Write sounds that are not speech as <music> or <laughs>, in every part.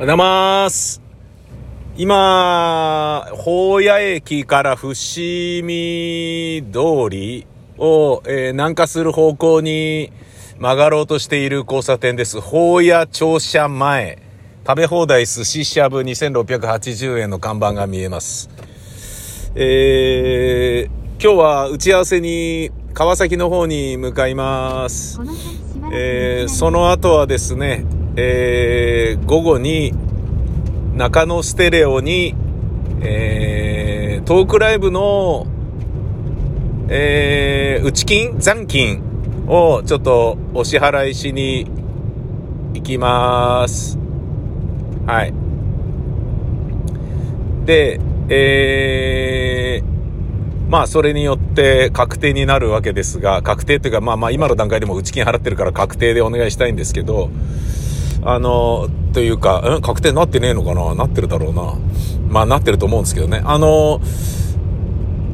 おはようございます。今、宝谷駅から伏見通りを、えー南下する方向に曲がろうとしている交差点です。宝谷庁舎前。食べ放題寿司しゃぶ2680円の看板が見えます。えー今日は打ち合わせに川崎の方に向かいます。えーその後はですね、えー午後に中野ステレオに、えートークライブの、えー内金残金をちょっとお支払いしに行きます。はい。で、えーまあ、それによって確定になるわけですが、確定っていうか、まあまあ、今の段階でも内金払ってるから確定でお願いしたいんですけど、あの、というか、うん？確定になってねえのかな？なってるだろうな。まあ、なってると思うんですけどね。あの、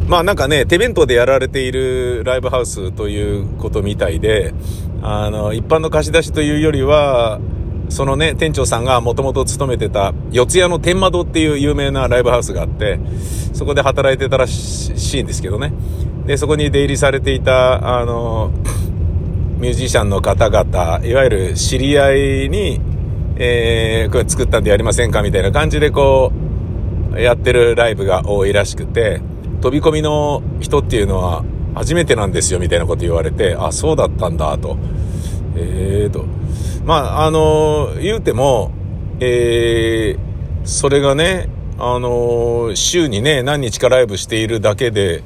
まあなんかね、手弁当でやられているライブハウスということみたいで、あの、一般の貸し出しというよりは、そのね、店長さんがもともと勤めてた、四谷の天窓っていう有名なライブハウスがあって、そこで働いてたらしいんですけどね。で、そこに出入りされていた、あの、ミュージシャンの方々、いわゆる知り合いに、えー、これ作ったんでやりませんかみたいな感じでこう、やってるライブが多いらしくて、飛び込みの人っていうのは初めてなんですよみたいなこと言われて、あ、そうだったんだと。えーと。まあ、あの言うても、えー、それがね、あの週にね、何日かライブしているだけで、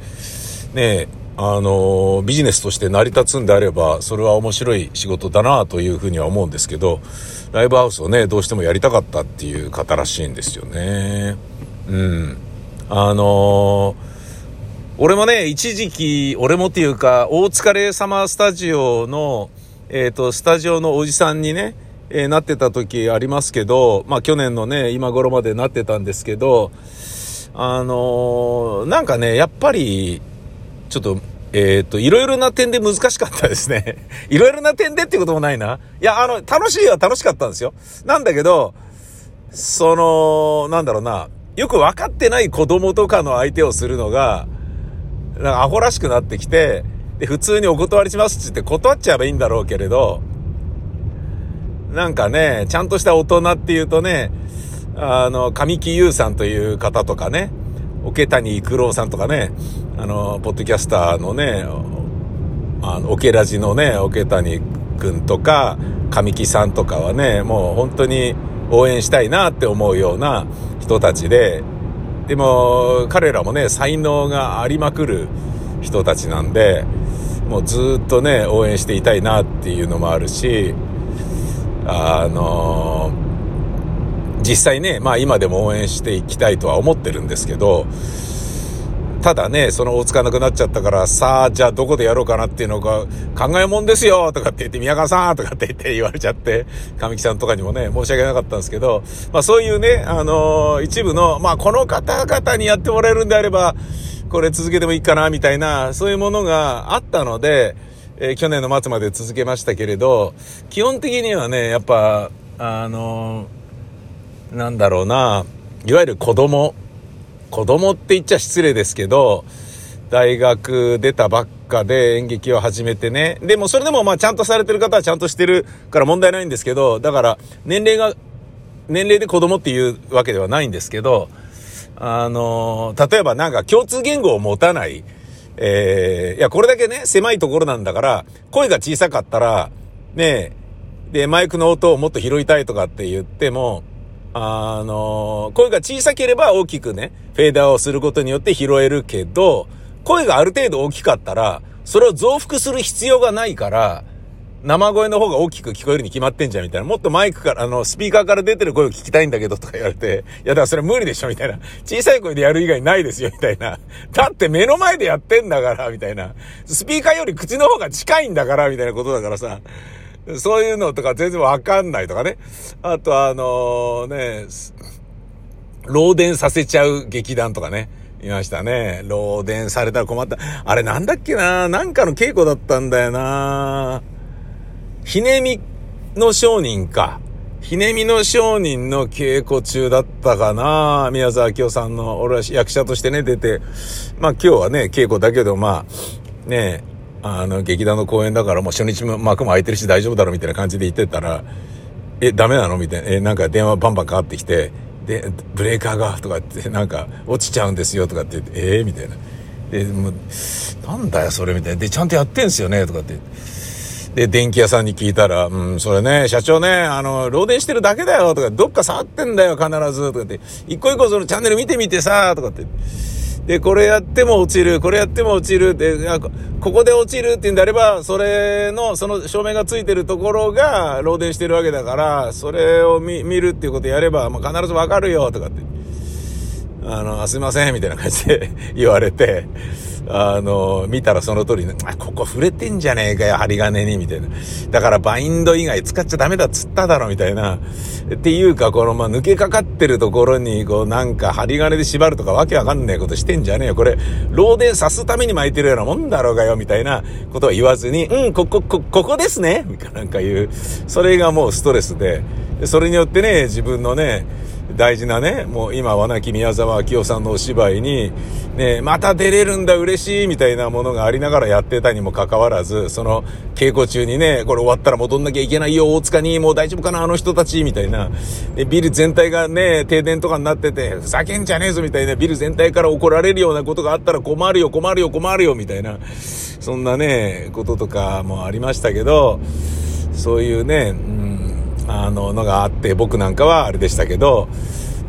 ね、あのビジネスとして成り立つんであれば、それは面白い仕事だなというふうには思うんですけど、ライブハウスをね、どうしてもやりたかったっていう方らしいんですよね。うん。あの俺もね、一時期、俺もっていうか、大疲れサマースタジオの、えっ、と、スタジオのおじさんにね、えーなってた時ありますけど、まあ去年のね、今頃までなってたんですけど、あのなんかね、やっぱり、ちょっと、えっ、と、いろいろな点で難しかったですね。<laughs> いろいろな点でっていうこともないな。いや、あの、楽しいは楽しかったんですよ。なんだけど、その、なんだろうな、よく分かってない子供とかの相手をするのが、なんかアホらしくなってきて、で、普通にお断りしますって言って断っちゃえばいいんだろうけれど、なんかね、ちゃんとした大人っていうとね、あの、神木優さんという方とかね、桶谷育郎さんとかね、あの、ポッドキャスターのね、あの、オケラジのね、桶谷くんとか、神木さんとかはね、もう本当に応援したいなって思うような人たちで、でも、彼らもね、才能がありまくる人たちなんで、もうずっとね、応援していたいなっていうのもあるし、あの実際ね、まあ今でも応援していきたいとは思ってるんですけど、ただね、その大塚なくなっちゃったから、さあ、じゃあどこでやろうかなっていうのが、考えもんですよとかって言って、宮川さんとかって言って言われちゃって、神木さんとかにもね、申し訳なかったんですけど、まあそういうね、あのー一部の、まあこの方々にやってもらえるんであれば、これ続けてもいいかな、みたいな、そういうものがあったので、えー去年の末まで続けましたけれど、基本的にはね、やっぱ、あのーなんだろうな、いわゆる子供、子供って言っちゃ失礼ですけど、大学出たばっかで演劇を始めてね。でもそれでもまあちゃんとされてる方はちゃんとしてるから問題ないんですけど、だから年齢が、年齢で子供っていうわけではないんですけど、あの例えばなんか共通言語を持たない、えー、いや、これだけね、狭いところなんだから、声が小さかったら、ねで、マイクの音をもっと拾いたいとかって言っても、あの声が小さければ大きくね、フェーダーをすることによって拾えるけど、声がある程度大きかったら、それを増幅する必要がないから、生声の方が大きく聞こえるに決まってんじゃんみたいな。もっとマイクから、あの、スピーカーから出てる声を聞きたいんだけどとか言われて、いや、だからそれ無理でしょみたいな。小さい声でやる以外ないですよみたいな。だって目の前でやってんだから、みたいな。スピーカーより口の方が近いんだから、みたいなことだからさ。そういうのとか全然わかんないとかね。あとあのね、漏電させちゃう劇団とかね。いましたね。漏電されたら困った。あれなんだっけななんかの稽古だったんだよなひねみの商人か。ひねみの商人の稽古中だったかな宮沢明夫さんの、俺は役者としてね、出て、まあ今日はね、稽古だけど、まあ、ねあの、劇団の公演だからもう初日も幕も開いてるし大丈夫だろみたいな感じで言ってたら、え、ダメなの？みたいな、え、なんか電話バンバンかかってきて、で、ブレーカーが、とかって、なんか、落ちちゃうんですよ、とかって言って、えー、みたいな。で、もう、なんだよ、それ、みたいな。で、ちゃんとやってんすよね、とかって。で、電気屋さんに聞いたら、うん、それね、社長ね、あの、漏電してるだけだよ、とか、どっか触ってんだよ、必ず、とかって、一個一個そのチャンネル見てみてさ、とかって。で、これやっても落ちる、これやっても落ちる、で、ここで落ちるって言うんであれば、それの、その照明がついてるところが漏電してるわけだから、それを見るっていうことやれば、まあ、必ずわかるよ、とかって。あの、すいません、みたいな感じで <laughs> 言われて、あの、見たらその通りね、あ、ここ触れてんじゃねえかよ、針金に、みたいな。だからバインド以外使っちゃダメだっつっただろ、みたいな。っていうか、この、ま、抜けかかってるところに、こう、なんか針金で縛るとかわけわかんないことしてんじゃねえよ。これ、漏電さすために巻いてるようなもんだろうがよ、みたいなことは言わずに、うん、ここ、こ、ここですねみたいななんか言う。それがもうストレスで、それによってね、自分のね、大事なね、もう今は亡き宮沢明夫さんのお芝居に、ね、また出れるんだ嬉しいみたいなものがありながらやってたにもかかわらず、その稽古中にね、これ終わったら戻んなきゃいけないよ、大塚に、もう大丈夫かな、あの人たち、みたいな。ビル全体がね、停電とかになってて、ふざけんじゃねえぞ、みたいな。ビル全体から怒られるようなことがあったら困るよ、困るよ、困るよ、みたいな。そんなね、こととかもありましたけど、そういうね、うんあの、のがあって、僕なんかはあれでしたけど、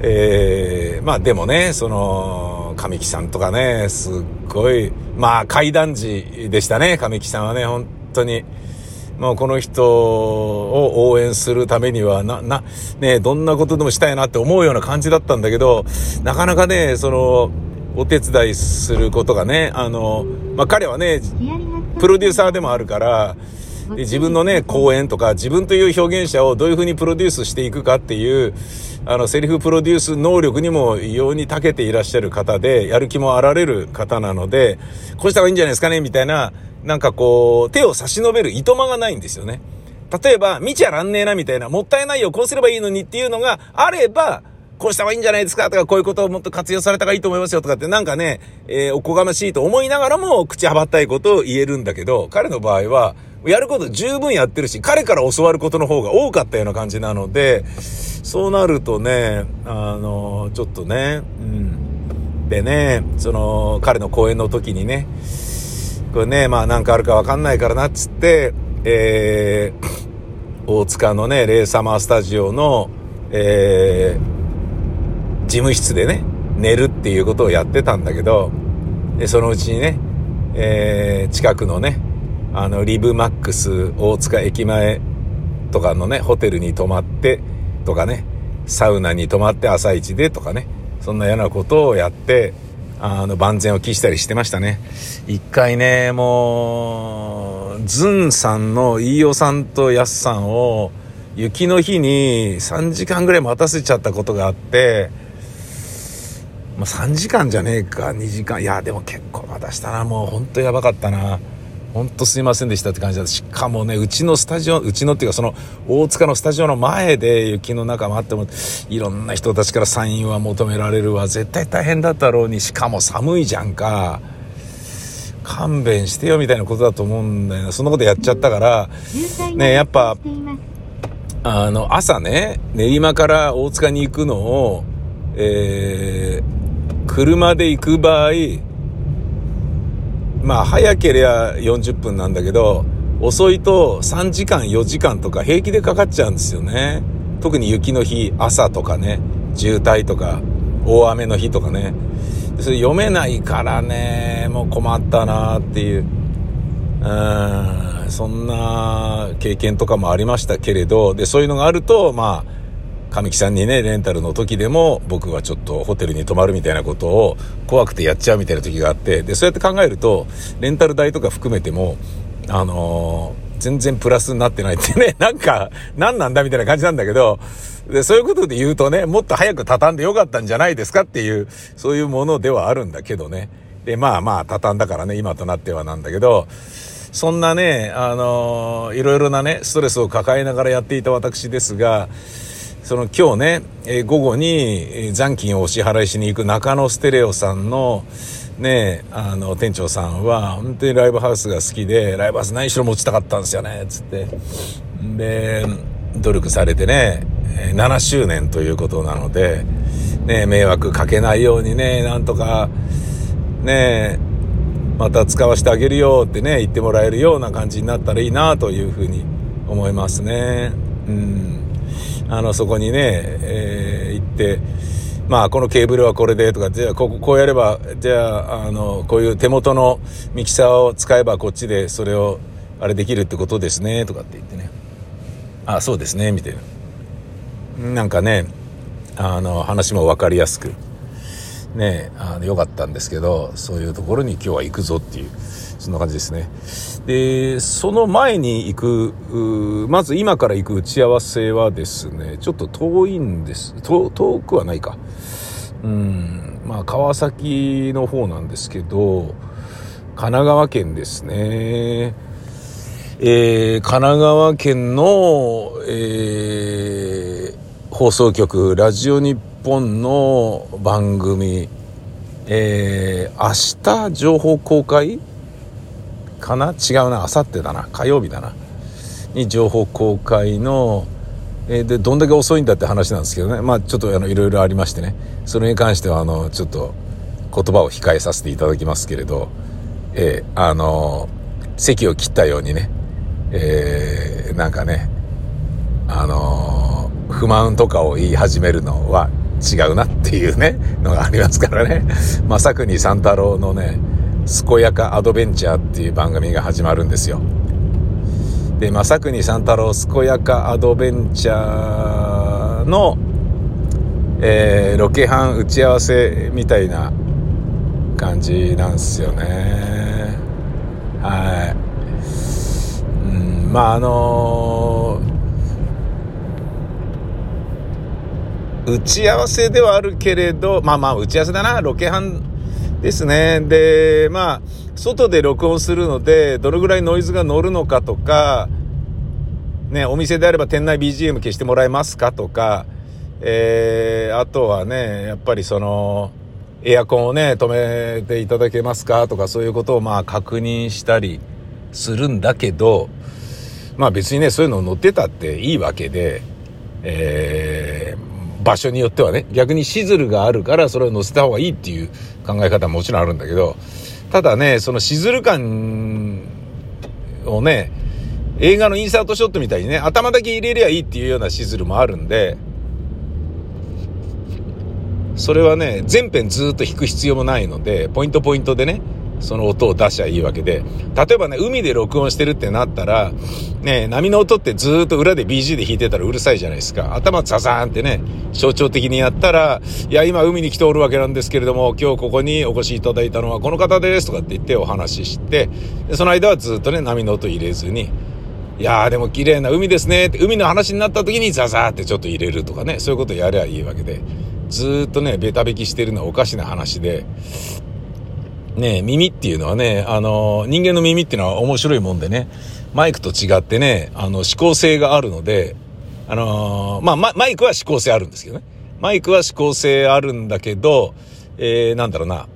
えー、まあでもね、その、神木さんとかね、すっごい、まあ階段時でしたね、神木さんはね、本当に。もうこの人を応援するためには、な、な、ね、どんなことでもしたいなって思うような感じだったんだけど、なかなかね、その、お手伝いすることがね、あの、まあ彼はね、プロデューサーでもあるから、で自分のね、講演とか、自分という表現者をどういうふうにプロデュースしていくかっていう、あの、セリフプロデュース能力にも異様に長けていらっしゃる方で、やる気もあられる方なので、こうした方がいいんじゃないですかね、みたいな、なんかこう、手を差し伸べるいとまがないんですよね。例えば、見ちゃらんねえな、みたいな、もったいないよ、こうすればいいのにっていうのがあれば、こうした方がいいんじゃないですかとか、こういうことをもっと活用された方がいいと思いますよとかって、なんかね、えー、おこがましいと思いながらも、口はばったいことを言えるんだけど、彼の場合は、やること十分やってるし、彼から教わることの方が多かったような感じなので、そうなるとね、あの、ちょっとね、うん。でね、その、彼の講演の時にね、これね、まあなんかあるかわかんないからなっつって、えー、大塚のね、レイサマースタジオの、えー、事務室でね、寝るっていうことをやってたんだけど、で、そのうちにね、えー、近くのね、あの、リブマックス大塚駅前とかのね、ホテルに泊まってとかね、サウナに泊まって朝一でとかね、そんなようなことをやって、あの、万全を期したりしてましたね。一回ね、もう、ズンさんの飯尾さんとヤスさんを、雪の日に3時間ぐらい待たせちゃったことがあって、まあ、3時間じゃねえか、2時間。いや、でも結構待たしたな。もうほんとやばかったな。ほんとすいませんでしたって感じだ。しかもね、うちのスタジオ、うちのっていうかその大塚のスタジオの前で雪の中待っても、いろんな人たちからサインは求められるわ。絶対大変だったろうに、しかも寒いじゃんか。勘弁してよみたいなことだと思うんだよな。そんなことやっちゃったから、ね、やっぱ、あの、朝ね、練馬から大塚に行くのを、えー、車で行く場合、まあ早ければ40分なんだけど、遅いと3時間4時間とか平気でかかっちゃうんですよね。特に雪の日、朝とかね、渋滞とか、大雨の日とかね。それ読めないからね、もう困ったなっていう。うん、そんな経験とかもありましたけれど、で、そういうのがあると、まあ、神木さんにね、レンタルの時でも僕はちょっとホテルに泊まるみたいなことを怖くてやっちゃうみたいな時があって、で、そうやって考えると、レンタル代とか含めても、あのー、全然プラスになってないってね、<laughs> なんか、何なんだみたいな感じなんだけど、で、そういうことで言うとね、もっと早く畳んでよかったんじゃないですかっていう、そういうものではあるんだけどね。で、まあまあ、畳んだからね、今となってはなんだけど、そんなね、あのー、いろいろなね、ストレスを抱えながらやっていた私ですが、その今日ね、え、午後に、残金をお支払いしに行く中野ステレオさんの、ね、あの、店長さんは、本当にライブハウスが好きで、ライブハウス何しろ持ちたかったんですよね、つって。で、努力されてね、7周年ということなので、ね、迷惑かけないようにね、なんとか、ね、また使わせてあげるよってね、言ってもらえるような感じになったらいいなというふうに思いますね。うん。あの、そこにね、えー、行って、まあ、このケーブルはこれでとか、じゃあ、ここ、こうやれば、じゃあ、あの、こういう手元のミキサーを使えばこっちでそれを、あれできるってことですね、とかって言ってね。あ、そうですね、みたいな。なんかね、あの、話も分かりやすく、ね、あの、良かったんですけど、そういうところに今日は行くぞっていう、そんな感じですね。で、その前に行く、まず今から行く打ち合わせはですね、ちょっと遠いんです。遠くはないか。うん、まあ、川崎の方なんですけど、神奈川県ですね。えー、神奈川県の、えー、放送局、ラジオ日本の番組、えー、明日情報公開かな？違うな、明後日だな、火曜日だな。に情報公開の、えー、で、どんだけ遅いんだって話なんですけどね。まあちょっとあの、いろいろありましてね。それに関してはあの、ちょっと言葉を控えさせていただきますけれど、えー、あの、席を切ったようにね、えー、なんかね、あの、不満とかを言い始めるのは違うなっていうね、のがありますからね。正国三太郎のね、健やかアドベンチャーっていう番組が始まるんですよ。で、正国三太郎健やかアドベンチャーの、えー、ロケハン打ち合わせみたいな感じなんですよね。はい。うんまああのー、打ち合わせではあるけれど、まあまあ打ち合わせだな、ロケハンですね。で、まあ、外で録音するので、どのぐらいノイズが乗るのかとか、ね、お店であれば店内 BGM 消してもらえますかとか、えー、あとはね、やっぱりその、エアコンをね、止めていただけますかとか、そういうことをまあ確認したりするんだけど、まあ別にね、そういうの乗ってたっていいわけで、えー、場所によってはね、逆にシズルがあるからそれを乗せた方がいいっていう考え方ももちろんあるんだけど、ただね、そのシズル感をね、映画のインサートショットみたいにね、頭だけ入れりゃいいっていうようなシズルもあるんで、それはね、全編ずっと弾く必要もないので、ポイントポイントでね、その音を出しゃいいわけで、例えばね、海で録音してるってなったら、ね、波の音ってずっと裏で BG で弾いてたらうるさいじゃないですか。頭ザザーンってね、象徴的にやったら、いや、今海に来ておるわけなんですけれども、今日ここにお越しいただいたのはこの方ですとかって言ってお話しして、その間はずっとね、波の音入れずに、いやーでも綺麗な海ですねって、海の話になった時にザザーってちょっと入れるとかね、そういうことやればいいわけで、ずっとね、ベタ引きしてるのはおかしな話で、ね、耳っていうのはね、あの、人間の耳っていうのは面白いもんでね、マイクと違ってね、あの、指向性があるので、あのまあ、マイクは指向性あるんですけどね。マイクは指向性あるんだけど、えー、なんだろうな、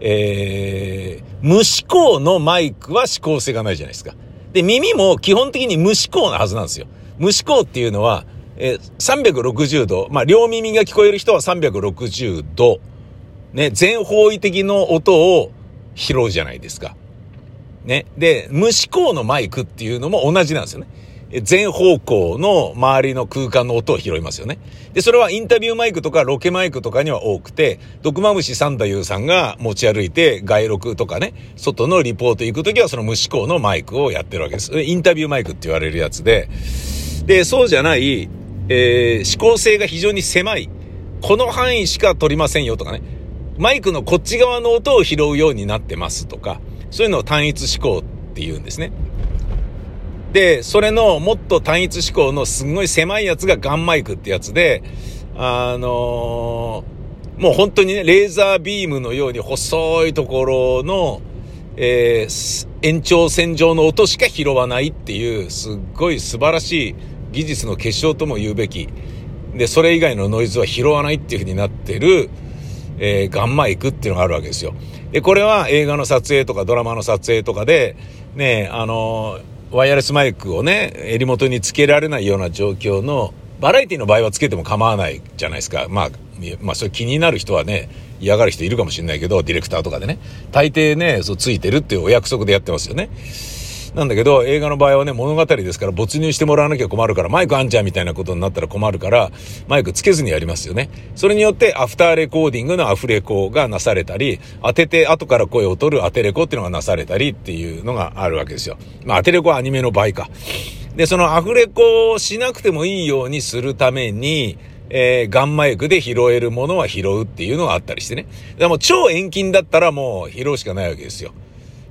えー、無指向のマイクは指向性がないじゃないですか。で、耳も基本的に無指向なはずなんですよ。無指向っていうのは、えー、360度、まあ、両耳が聞こえる人は360度、ね、全方位的の音を拾うじゃないですか。ね。で、無指向のマイクっていうのも同じなんですよね。全方向の周りの空間の音を拾いますよね。で、それはインタビューマイクとかロケマイクとかには多くて、毒マムシサンダユーさんが持ち歩いて外録とかね、外のリポート行くときはその無指向のマイクをやってるわけです。インタビューマイクって言われるやつで、で、そうじゃない、えー、指向性が非常に狭い。この範囲しか取りませんよとかね。マイクのこっち側の音を拾うようになってますとか、そういうのを単一思考って言うんですね。で、それのもっと単一思考のすんごい狭いやつがガンマイクってやつで、あのー、もう本当にね、レーザービームのように細いところの、えー、延長線上の音しか拾わないっていう、すっごい素晴らしい技術の結晶とも言うべき、で、それ以外のノイズは拾わないっていう風になってる、えー、ガンマイクっていうのがあるわけですよ。で、これは映画の撮影とかドラマの撮影とかで、ね、あの、ワイヤレスマイクをね、襟元につけられないような状況の、バラエティの場合はつけても構わないじゃないですか。まあ、まあ、それ気になる人はね、嫌がる人いるかもしれないけど、ディレクターとかでね。大抵ね、そうついてるっていうお約束でやってますよね。なんだけど、映画の場合はね、物語ですから没入してもらわなきゃ困るから、マイクあんちゃんみたいなことになったら困るから、マイクつけずにやりますよね。それによって、アフターレコーディングのアフレコがなされたり、当てて後から声を取る当てレコっていうのがなされたりっていうのがあるわけですよ。まあ、当てレコはアニメの場合か。で、そのアフレコをしなくてもいいようにするために、えー、ガンマイクで拾えるものは拾うっていうのがあったりしてね。でも超遠近だったらもう拾うしかないわけですよ。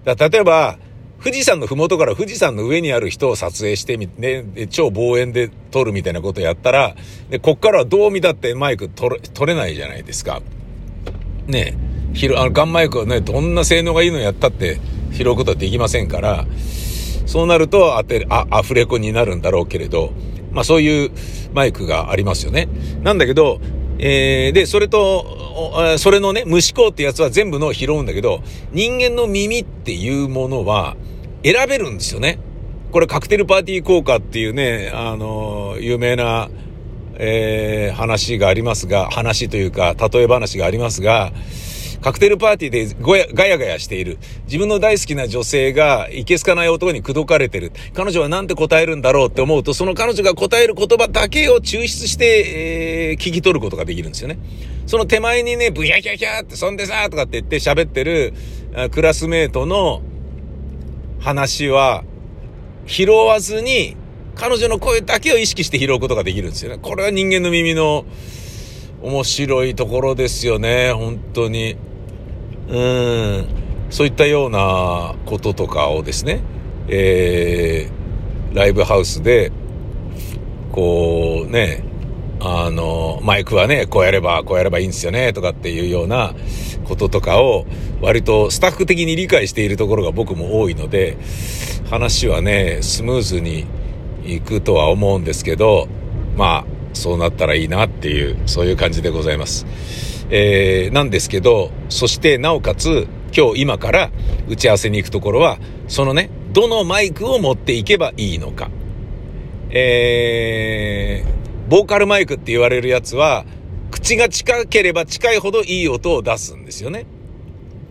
だ例えば、富士山の麓から富士山の上にある人を撮影してみ、ね、超望遠で撮るみたいなことやったら、で、こっからはどう見たってマイク撮れ、撮れないじゃないですか。ね拾、あの、ガンマイクはね、どんな性能がいいのやったって拾うことはできませんから、そうなると当て、あ、アフレコになるんだろうけれど、まあそういうマイクがありますよね。なんだけど、えー、で、それと、それのね、虫子ってやつは全部の拾うんだけど、人間の耳っていうものは選べるんですよね。これカクテルパーティー効果っていうね、あの、有名な、えー、話がありますが、話というか、例え話がありますが、カクテルパーティーでごや、ガヤガヤしている。自分の大好きな女性が、いけすかない男に口説かれてる。彼女は何て答えるんだろうって思うと、その彼女が答える言葉だけを抽出して、えー、聞き取ることができるんですよね。その手前にね、ブヒャヒャヒャって、そんでさーとかって言って喋ってる、クラスメートの話は、拾わずに、彼女の声だけを意識して拾うことができるんですよね。これは人間の耳の面白いところですよね、本当に。うん、そういったようなこととかをですね、えー、ライブハウスで、こうね、あの、マイクはね、こうやれば、こうやればいいんですよね、とかっていうようなこととかを、割とスタッフ的に理解しているところが僕も多いので、話はね、スムーズにいくとは思うんですけど、まあ、そうなったらいいなっていう、そういう感じでございます。えー、なんですけど、そしてなおかつ、今日今から打ち合わせに行くところは、そのね、どのマイクを持っていけばいいのか。えー、ボーカルマイクって言われるやつは、口が近ければ近いほどいい音を出すんですよね。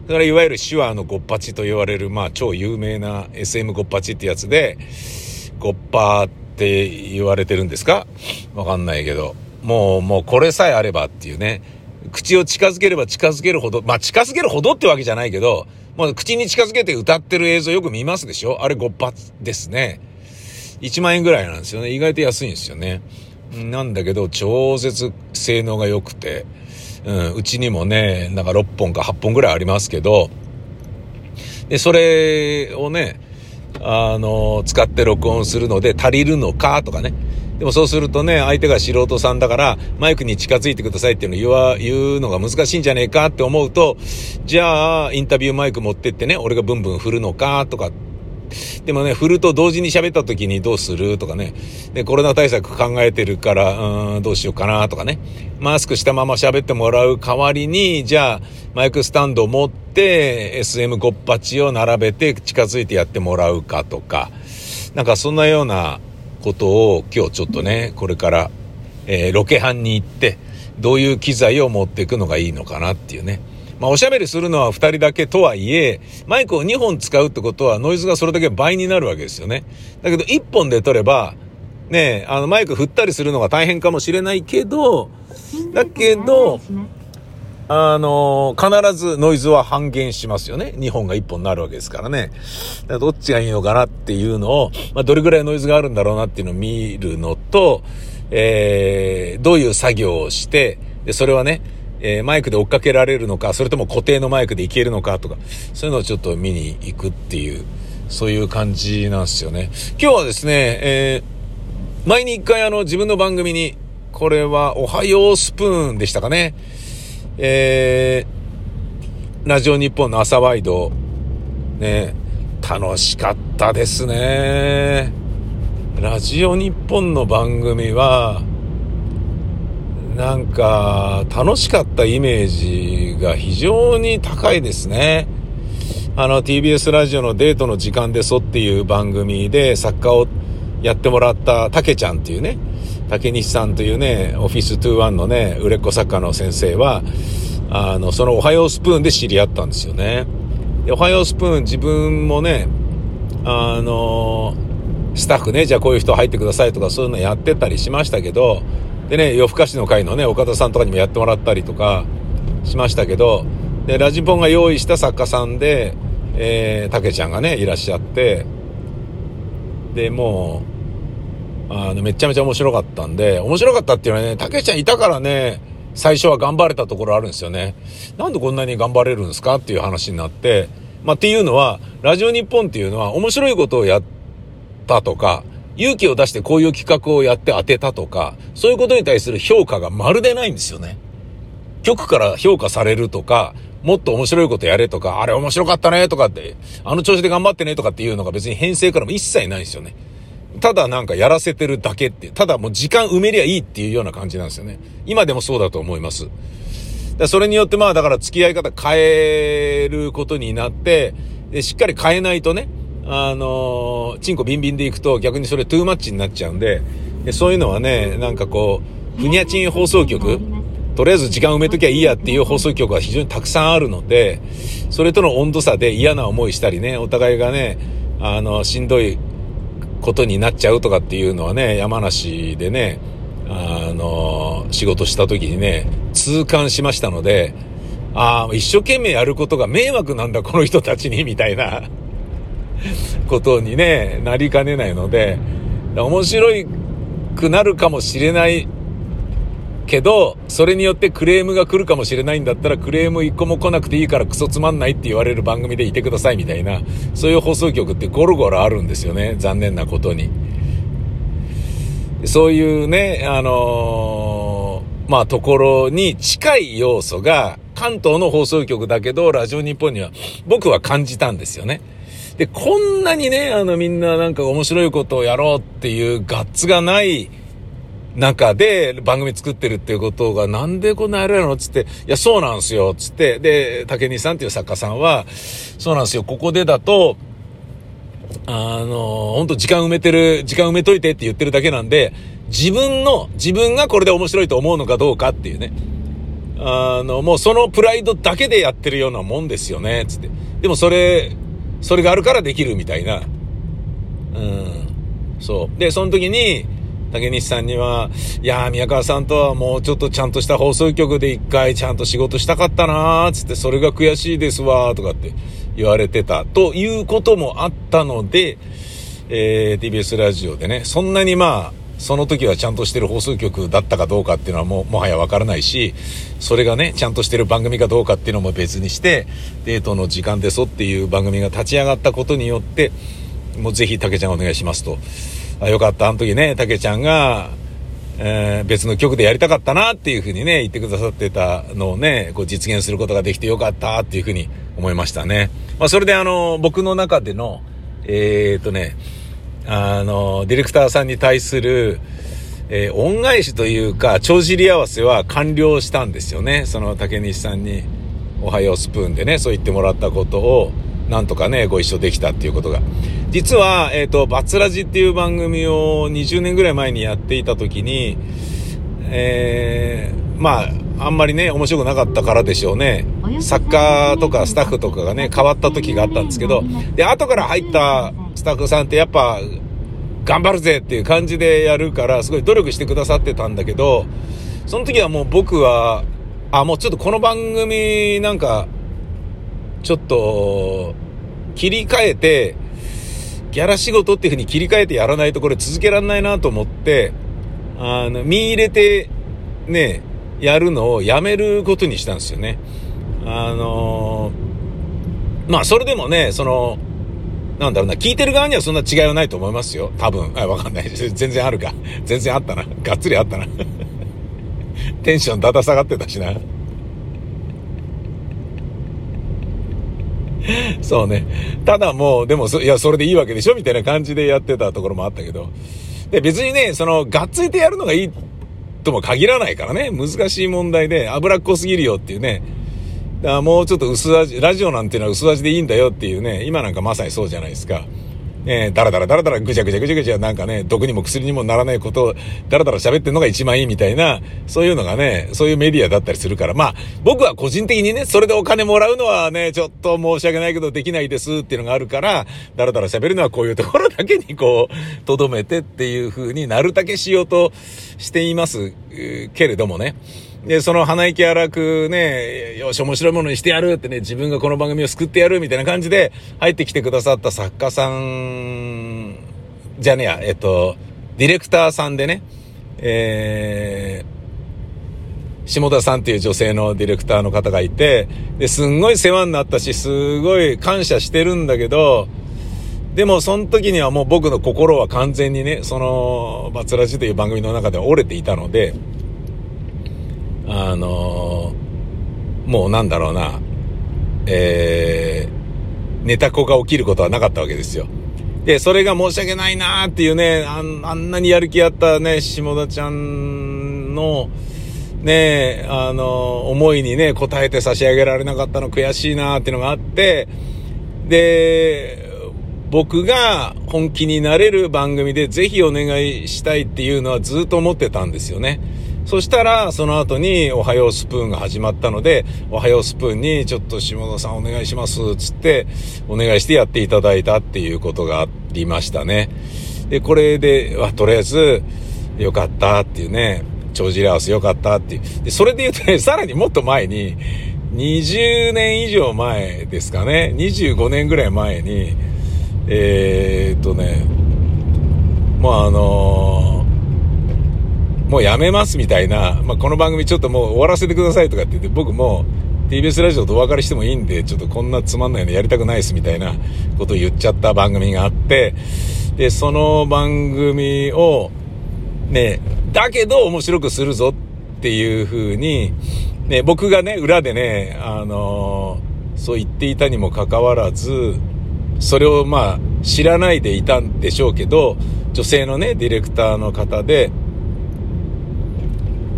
だからいわゆる手話のゴッパチと言われる、まあ超有名な SM ゴッパチってやつで、ゴッパーって言われてるんですか？わかんないけど。もう、もうこれさえあればっていうね。口を近づければ近づけるほど、まあ近づけるほどってわけじゃないけど、もう口に近づけて歌ってる映像よく見ますでしょ？あれ5発ですね。1万円ぐらいなんですよね。意外と安いんですよね。なんだけど、超絶性能が良くて、うん、うちにもね、なんか6本か8本ぐらいありますけど、で、それをね、あの、使って録音するので足りるのかとかね。でもそうするとね、相手が素人さんだから、マイクに近づいてくださいっていうの言わ、言うのが難しいんじゃねえかって思うと、じゃあ、インタビューマイク持ってってね、俺がブンブン振るのかとか、でもね、振ると同時に喋った時にどうするとかね。で、コロナ対策考えてるから、うん、どうしようかなとかね。マスクしたまま喋ってもらう代わりに、じゃあ、マイクスタンドを持って、SM58 を並べて近づいてやってもらうかとか。なんかそんなようなことを今日ちょっとね、これから、えー、ロケハンに行って、どういう機材を持っていくのがいいのかなっていうね。まあ、おしゃべりするのは2人だけとはいえ、マイクを2本使うってことはノイズがそれだけ倍になるわけですよね。だけど1本で撮れば、ねあのマイク振ったりするのが大変かもしれないけど、だけど、あの、必ずノイズは半減しますよね。2本が1本になるわけですからね。だからどっちがいいのかなっていうのを、まあ、どれぐらいノイズがあるんだろうなっていうのを見るのと、えー、どういう作業をして、で、それはね、えー、マイクで追っかけられるのか、それとも固定のマイクでいけるのかとか、そういうのをちょっと見に行くっていう、そういう感じなんですよね。今日はですね、えー、前に一回あの自分の番組に、これはおはようスプーンでしたかね。えー、ラジオ日本の朝ワイド、ね、楽しかったですね。ラジオ日本の番組は、なんか、楽しかったイメージが非常に高いですね。あの、TBS ラジオのデートの時間でそっていう番組で作家をやってもらったたけちゃんっていうね、竹西さんというね、オフィス21のね、売れっ子作家の先生は、あの、そのおはようスプーンで知り合ったんですよね。で、おはようスプーン自分もね、あの、スタッフね、じゃあこういう人入ってくださいとかそういうのやってたりしましたけど、でね、夜更かしの会のね、岡田さんとかにもやってもらったりとかしましたけど、で、ラジポンが用意した作家さんで、えー、たけちゃんがね、いらっしゃって、で、もう、あの、めちゃめちゃ面白かったんで、面白かったっていうのはね、たけちゃんいたからね、最初は頑張れたところあるんですよね。なんでこんなに頑張れるんですかっていう話になって、まあ、っていうのは、ラジオ日本っていうのは面白いことをやったとか、勇気を出してこういう企画をやって当てたとか、そういうことに対する評価がまるでないんですよね。局から評価されるとか、もっと面白いことやれとか、あれ面白かったねとかって、あの調子で頑張ってねとかっていうのが別に編成からも一切ないんですよね。ただなんかやらせてるだけって、ただもう時間埋めりゃいいっていうような感じなんですよね。今でもそうだと思います。それによってまあだから付き合い方変えることになって、しっかり変えないとね、あのー、チンコビンビンでいくと逆にそれトゥーマッチになっちゃうんで、でそういうのはね、なんかこう、ふにゃちん放送局とりあえず時間埋めときゃいいやっていう放送局が非常にたくさんあるので、それとの温度差で嫌な思いしたりね、お互いがね、あの、しんどいことになっちゃうとかっていうのはね、山梨でね、あの、仕事した時にね、痛感しましたので、ああ、一生懸命やることが迷惑なんだ、この人たちに、みたいな。ことにね、なりかねないので、面白くなるかもしれないけど、それによってクレームが来るかもしれないんだったら、クレーム一個も来なくていいからクソつまんないって言われる番組でいてくださいみたいな、そういう放送局ってゴロゴロあるんですよね。残念なことに。そういうね、あのー、まあ、ところに近い要素が、関東の放送局だけど、ラジオ日本には僕は感じたんですよね。で、こんなにね、あのみんななんか面白いことをやろうっていうガッツがない中で番組作ってるっていうことがなんでこんなあれなのつって、いや、そうなんすよ、つって。で、竹西さんっていう作家さんは、そうなんすよ、ここでだと、あの、本当時間埋めてる、時間埋めといてって言ってるだけなんで、自分の、自分がこれで面白いと思うのかどうかっていうね。あの、もうそのプライドだけでやってるようなもんですよね、つって。でもそれ、それがあるからできるみたいな。うん。そう。で、その時に、竹西さんには、いやー、宮川さんとはもうちょっとちゃんとした放送局で一回ちゃんと仕事したかったなー、つって、それが悔しいですわー、とかって言われてた、ということもあったので、えー、TBS ラジオでね、そんなにまあ、その時はちゃんとしてる放送局だったかどうかっていうのはも、もはやわからないし、それがね、ちゃんとしてる番組かどうかっていうのも別にして、デートの時間でそっていう番組が立ち上がったことによって、もうぜひ、たけちゃんお願いしますと。あ、よかった、あの時ね、たけちゃんが、えー、別の曲でやりたかったなっていうふうにね、言ってくださってたのをね、こう実現することができてよかったっていうふうに思いましたね。まあ、それであの、僕の中での、えー、っとね、あの、ディレクターさんに対する、えー、恩返しというか、帳尻合わせは完了したんですよね。その竹西さんに、おはようスプーンでね、そう言ってもらったことを、なんとかね、ご一緒できたっていうことが。実は、えっ、ー、と、バツラジっていう番組を20年ぐらい前にやっていた時に、えー、まあ、あんまりね、面白くなかったからでしょうね。作家とかスタッフとかがね、変わった時があったんですけど、で、後から入ったスタッフさんってやっぱ、頑張るぜっていう感じでやるから、すごい努力してくださってたんだけど、その時はもう僕は、あ、もうちょっとこの番組なんか、ちょっと、切り替えて、ギャラ仕事っていう風に切り替えてやらないとこれ続けられないなと思って、あの、見入れて、ね、やるのをやめることにしたんですよね。あのー、まあ、それでもね、その、なんだろうな、聞いてる側にはそんな違いはないと思いますよ。多分。あ、わかんない。<laughs> 全然あるか。全然あったな。がっつりあったな。<laughs> テンションだだ下がってたしな。<laughs> そうね。ただもう、でもいや、それでいいわけでしょみたいな感じでやってたところもあったけど。で、別にね、その、がっついてやるのがいいとも限らないからね、難しい問題で脂っこすぎるよっていうね、だからもうちょっと薄味、ラジオなんていうのは薄味でいいんだよっていうね、今なんかまさにそうじゃないですか。ねだらだらだらだらぐちゃぐちゃぐちゃぐちゃなんかね、毒にも薬にもならないことをだらだら喋ってんのが一番いいみたいな、そういうのがね、そういうメディアだったりするから、まあ、僕は個人的にね、それでお金もらうのはね、ちょっと申し訳ないけどできないですっていうのがあるから、だらだら喋るのはこういうところだけにこう、<laughs> とどめてっていう風になるだけしようとしています、けれどもね。で、その鼻息荒くね、よし、面白いものにしてやるってね、自分がこの番組を救ってやるみたいな感じで入ってきてくださった作家さん、じゃねえや、えっと、ディレクターさんでね、えー、下田さんっていう女性のディレクターの方がいて、で、すんごい世話になったし、すごい感謝してるんだけど、でも、その時にはもう僕の心は完全にね、その、バツラジという番組の中では折れていたので、あの、もうなんだろうな、えー、ネタ子が起きることはなかったわけですよ。で、それが申し訳ないなーっていうね、ああんなにやる気あったね、下田ちゃんの、ねあの、思いにね、応えて差し上げられなかったの悔しいなーっていうのがあって、で、僕が本気になれる番組でぜひお願いしたいっていうのはずっと思ってたんですよね。そしたら、その後に、おはようスプーンが始まったので、おはようスプーンに、ちょっと下田さんお願いします、つって、お願いしてやっていただいたっていうことがありましたね。で、これで、あ、とりあえず、よかったっていうね、帳尻合わせよかったっていう。で、それで言うとね、<laughs> さらにもっと前に、20年以上前ですかね、25年ぐらい前に、えー、っとね、まああのーもうやめますみたいな、まあ、この番組ちょっともう終わらせてくださいとかって言って、僕も TBS ラジオとお別れしてもいいんで、ちょっとこんなつまんないのやりたくないですみたいなことを言っちゃった番組があって、で、その番組を、ね、だけど面白くするぞっていう風に、ね、僕がね、裏でね、あのー、そう言っていたにもかかわらず、それをまあ、知らないでいたんでしょうけど、女性のね、ディレクターの方で、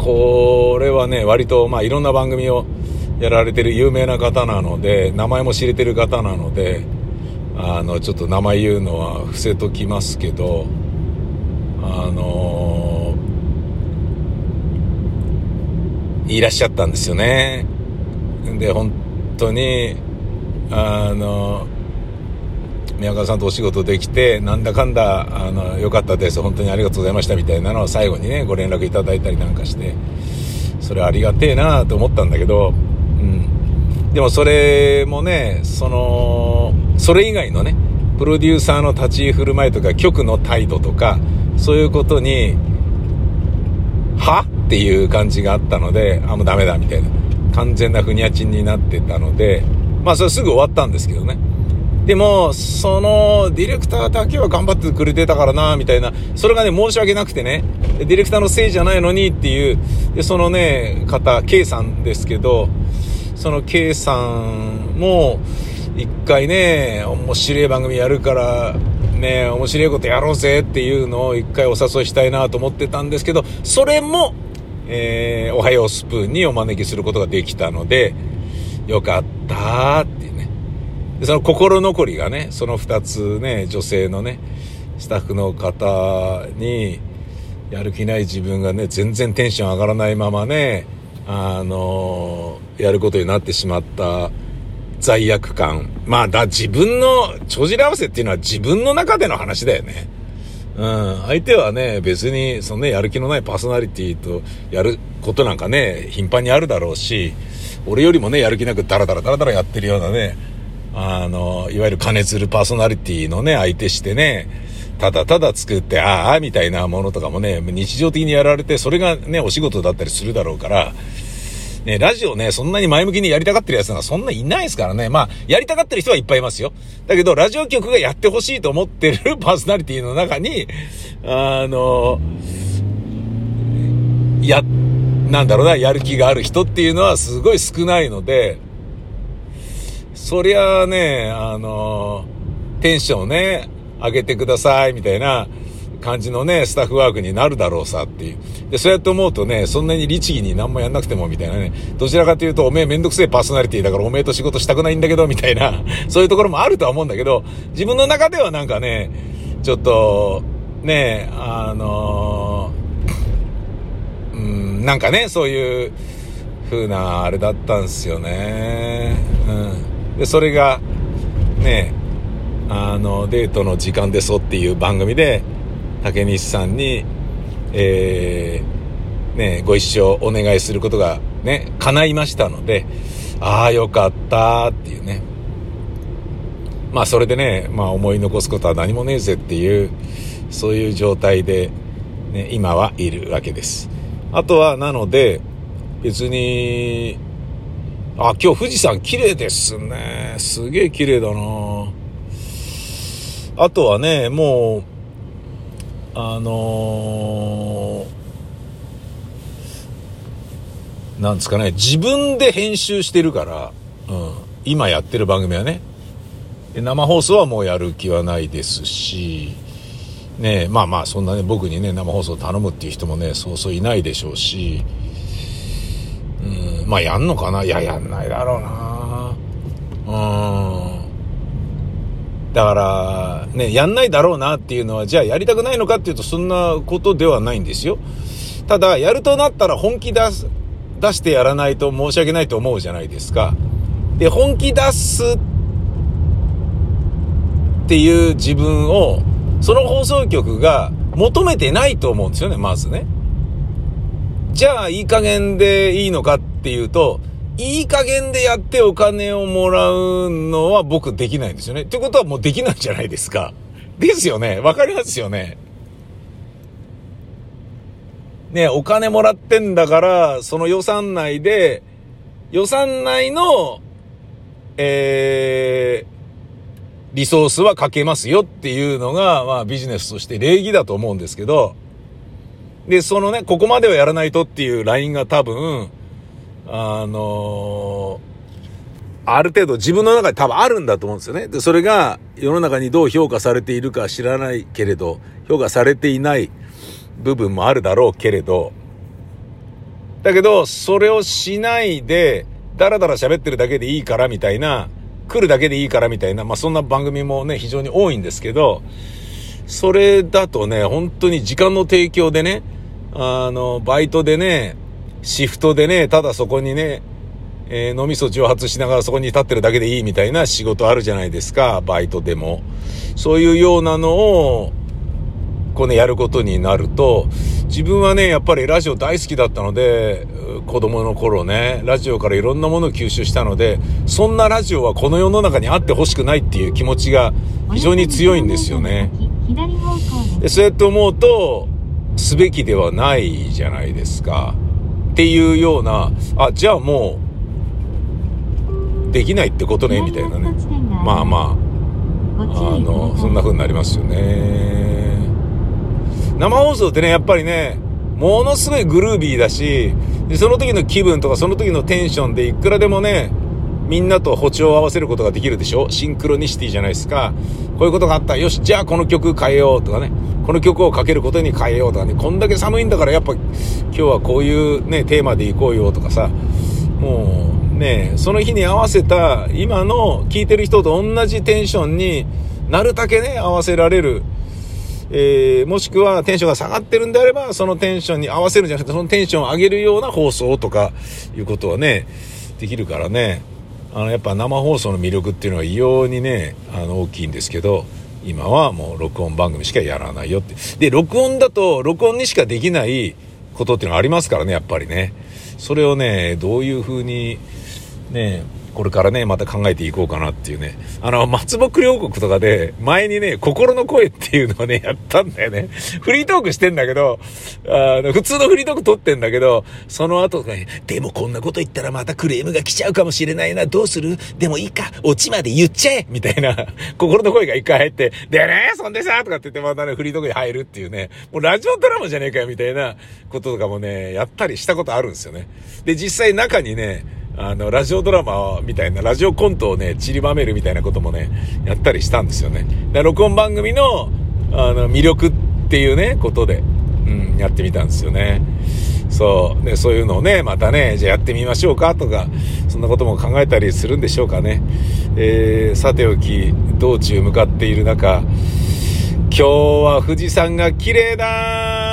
これはね、割と、まあ、いろんな番組をやられてる有名な方なので、名前も知れてる方なので、あの、ちょっと名前言うのは伏せときますけど、あのー、いらっしゃったんですよね。で、本当に、あの宮川さんとお仕事できて、なんだかんだ、あの、良かったです。本当にありがとうございましたみたいなのを最後にね、ご連絡いただいたりなんかして、それありがてえなと思ったんだけど、うん。でもそれもね、その、それ以外のね、プロデューサーの立ち居振る舞いとか、局の態度とか、そういうことに、はっていう感じがあったので、あ、もうダメだみたいな。完全なふにゃちんになってたので、まあそれすぐ終わったんですけどね。でも、その、ディレクターだけは頑張ってくれてたからな、みたいな、それがね、申し訳なくてね、ディレクターのせいじゃないのにっていう、で、そのね、方、K さんですけど、その K さんも、一回ね、面白い番組やるから、ね、面白いことやろうぜっていうのを一回お誘いしたいなと思ってたんですけど、それも、えー、おはようスプーンにお招きすることができたので、よかったってでその心残りがね、その2つね、女性のね、スタッフの方に、やる気ない自分がね、全然テンション上がらないままね、あのやることになってしまった罪悪感。まあ、だ、自分の、帳尻合わせっていうのは自分の中での話だよね。うん。相手はね、別に、そのね、やる気のないパーソナリティとやることなんかね、頻繁にあるだろうし、俺よりもね、やる気なくダラダラダラダラやってるようなね、あの、いわゆる金づるパーソナリティのね、相手してね、ただただ作って、ああ、みたいなものとかもね、日常的にやられて、それがね、お仕事だったりするだろうから、ね、ラジオね、そんなに前向きにやりたがってるやつがそんないないですからね。まあ、やりたがってる人はいっぱいいますよ。だけど、ラジオ局がやってほしいと思ってる <laughs> パーソナリティの中に、あの、や、なんだろうな、やる気がある人っていうのはすごい少ないので、そりゃあね、あの、テンションね、上げてください、みたいな感じのね、スタッフワークになるだろうさっていう。で、そうやって思うとね、そんなに律儀に何もやんなくてもみたいなね、どちらかというと、おめえめんどくせえパーソナリティだからおめえと仕事したくないんだけど、みたいな、<laughs> そういうところもあるとは思うんだけど、自分の中ではなんかね、ちょっと、ね、あのー、うん、なんかね、そういう風なあれだったんですよね。うん。で、それが、ね、あの、デートの時間ですっていう番組で、竹西さんに、えー、ね、ご一緒お願いすることがね、叶いましたので、ああ、よかったっていうね。まあ、それでね、まあ、思い残すことは何もねえぜっていう、そういう状態で、ね、今はいるわけです。あとは、なので、別に、あ、今日富士山綺麗ですね。すげえ綺麗だなあとはね、もう、あのー、なんですかね、自分で編集してるから、うん、今やってる番組はね、生放送はもうやる気はないですし、ねまあまあそんなね、僕にね、生放送頼むっていう人もね、そうそういないでしょうし、まあやんのかな？いや、やんないだろうなうん。だから、ね、やんないだろうなっていうのは、じゃあやりたくないのかっていうと、そんなことではないんですよ。ただ、やるとなったら本気出す、出してやらないと申し訳ないと思うじゃないですか。で、本気出すっていう自分を、その放送局が求めてないと思うんですよね、まずね。じゃあ、いい加減でいいのかってていうと、いい加減でやってお金をもらうのは僕できないんですよね。ってことはもうできないじゃないですか。ですよね。わかりますよね。ね、お金もらってんだから、その予算内で、予算内の、えー、リソースはかけますよっていうのが、まあビジネスとして礼儀だと思うんですけど、で、そのね、ここまではやらないとっていうラインが多分、あの、ある程度自分の中で多分あるんだと思うんですよね。で、それが世の中にどう評価されているか知らないけれど、評価されていない部分もあるだろうけれど、だけど、それをしないで、だらだら喋ってるだけでいいからみたいな、来るだけでいいからみたいな、まあそんな番組もね、非常に多いんですけど、それだとね、本当に時間の提供でね、あの、バイトでね、シフトでね、ただそこにね、えー、脳みそ蒸発しながらそこに立ってるだけでいいみたいな仕事あるじゃないですか、バイトでも。そういうようなのを、こうね、やることになると、自分はね、やっぱりラジオ大好きだったので、子供の頃ね、ラジオからいろんなものを吸収したので、そんなラジオはこの世の中にあってほしくないっていう気持ちが非常に強いんですよね。でそうやって思うと、すべきではないじゃないですか。っていうような、あ、じゃあもう、できないってことね、みたいなね。まあまあ、あの、そんな風になりますよね。生放送ってね、やっぱりね、ものすごいグルービーだし、でその時の気分とかその時のテンションでいくらでもね、みんなと歩調を合わせることができるでしょ？シンクロニシティじゃないですか。こういうことがあった。よし、じゃあこの曲変えようとかね。この曲をかけることに変えようとかね。こんだけ寒いんだからやっぱ今日はこういうね、テーマでいこうよとかさ。もうね、その日に合わせた今の聴いてる人と同じテンションになるだけね、合わせられる。えー、もしくはテンションが下がってるんであれば、そのテンションに合わせるんじゃなくて、そのテンションを上げるような放送とかいうことはね、できるからね。あの、やっぱ生放送の魅力っていうのは異様にね、あの、大きいんですけど、今はもう録音番組しかやらないよって。で、録音だと、録音にしかできないことっていうのがありますからね、やっぱりね。それをね、どういうふうに、ね、これからね、また考えていこうかなっていうね。あの、松木両国とかで、前にね、心の声っていうのをね、<laughs> やったんだよね。フリートークしてんだけど、あの、普通のフリートーク撮ってんだけど、その後とかね、でもこんなこと言ったらまたクレームが来ちゃうかもしれないな、どうする？でもいいか、オチまで言っちゃえみたいな、心の声が一回入って、でね、そんでさ、とかって言ってまたね、フリートークに入るっていうね、もうラジオドラマじゃねえかよ、みたいなこととかもね、やったりしたことあるんですよね。で、実際中にね、あの、ラジオドラマみたいな、ラジオコントをね、散りばめるみたいなこともね、やったりしたんですよね。で録音番組の、あの、魅力っていうね、ことで、うん、やってみたんですよね。そう。で、そういうのをね、またね、じゃあやってみましょうかとか、そんなことも考えたりするんでしょうかね。えー、さておき、道中向かっている中、今日は富士山が綺麗だ